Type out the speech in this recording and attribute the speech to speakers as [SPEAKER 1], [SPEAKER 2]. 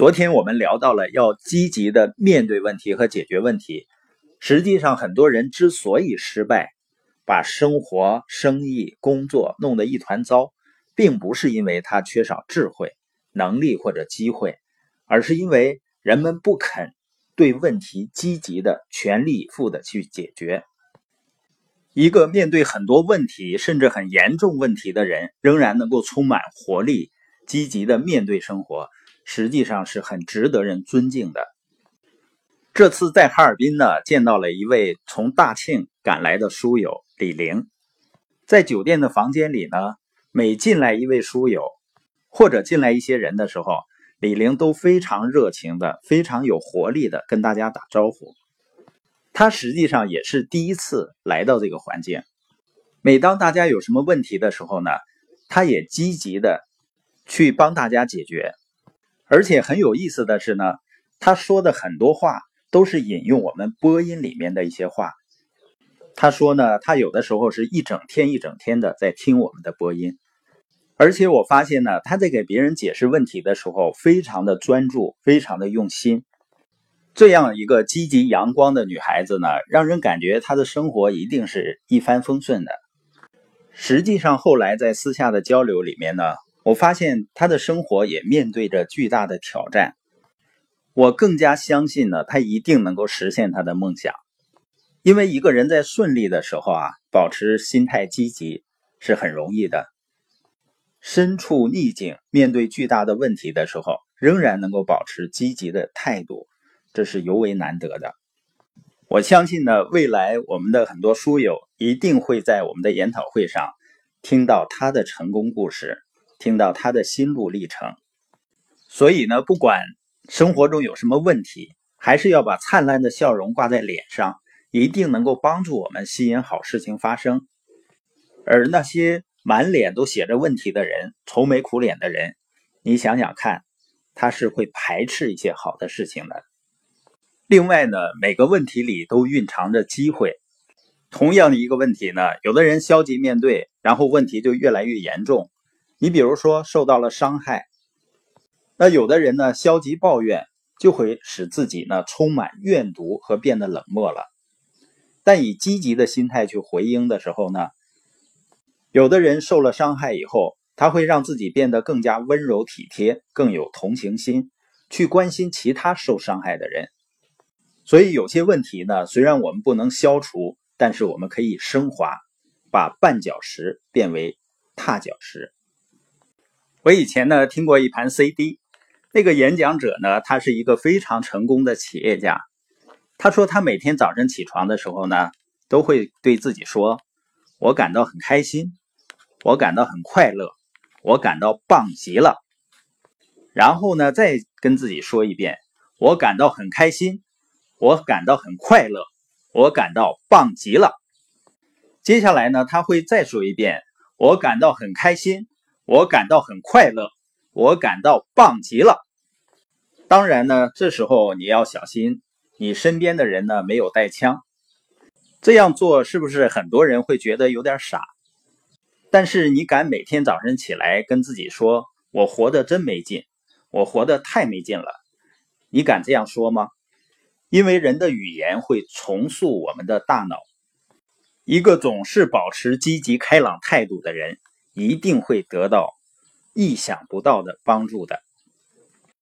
[SPEAKER 1] 昨天我们聊到了要积极的面对问题和解决问题。实际上，很多人之所以失败，把生活、生意、工作弄得一团糟，并不是因为他缺少智慧、能力或者机会，而是因为人们不肯对问题积极的、全力以赴的去解决。一个面对很多问题甚至很严重问题的人，仍然能够充满活力、积极的面对生活。实际上是很值得人尊敬的。这次在哈尔滨呢，见到了一位从大庆赶来的书友李玲。在酒店的房间里呢，每进来一位书友，或者进来一些人的时候，李玲都非常热情的、非常有活力的跟大家打招呼。他实际上也是第一次来到这个环境。每当大家有什么问题的时候呢，他也积极的去帮大家解决。而且很有意思的是呢，他说的很多话都是引用我们播音里面的一些话。他说呢，他有的时候是一整天一整天的在听我们的播音，而且我发现呢，他在给别人解释问题的时候非常的专注，非常的用心。这样一个积极阳光的女孩子呢，让人感觉她的生活一定是一帆风顺的。实际上后来在私下的交流里面呢。我发现他的生活也面对着巨大的挑战，我更加相信呢，他一定能够实现他的梦想。因为一个人在顺利的时候啊，保持心态积极是很容易的；身处逆境，面对巨大的问题的时候，仍然能够保持积极的态度，这是尤为难得的。我相信呢，未来我们的很多书友一定会在我们的研讨会上听到他的成功故事。听到他的心路历程，所以呢，不管生活中有什么问题，还是要把灿烂的笑容挂在脸上，一定能够帮助我们吸引好事情发生。而那些满脸都写着问题的人、愁眉苦脸的人，你想想看，他是会排斥一些好的事情的。另外呢，每个问题里都蕴藏着机会。同样的一个问题呢，有的人消极面对，然后问题就越来越严重。你比如说受到了伤害，那有的人呢消极抱怨，就会使自己呢充满怨毒和变得冷漠了。但以积极的心态去回应的时候呢，有的人受了伤害以后，他会让自己变得更加温柔体贴，更有同情心，去关心其他受伤害的人。所以有些问题呢，虽然我们不能消除，但是我们可以升华，把绊脚石变为踏脚石。我以前呢听过一盘 CD，那个演讲者呢，他是一个非常成功的企业家。他说他每天早晨起床的时候呢，都会对自己说：“我感到很开心，我感到很快乐，我感到棒极了。”然后呢，再跟自己说一遍：“我感到很开心，我感到很快乐，我感到棒极了。”接下来呢，他会再说一遍：“我感到很开心。”我感到很快乐，我感到棒极了。当然呢，这时候你要小心，你身边的人呢没有带枪。这样做是不是很多人会觉得有点傻？但是你敢每天早晨起来跟自己说：“我活得真没劲，我活得太没劲了。”你敢这样说吗？因为人的语言会重塑我们的大脑。一个总是保持积极开朗态度的人。一定会得到意想不到的帮助的。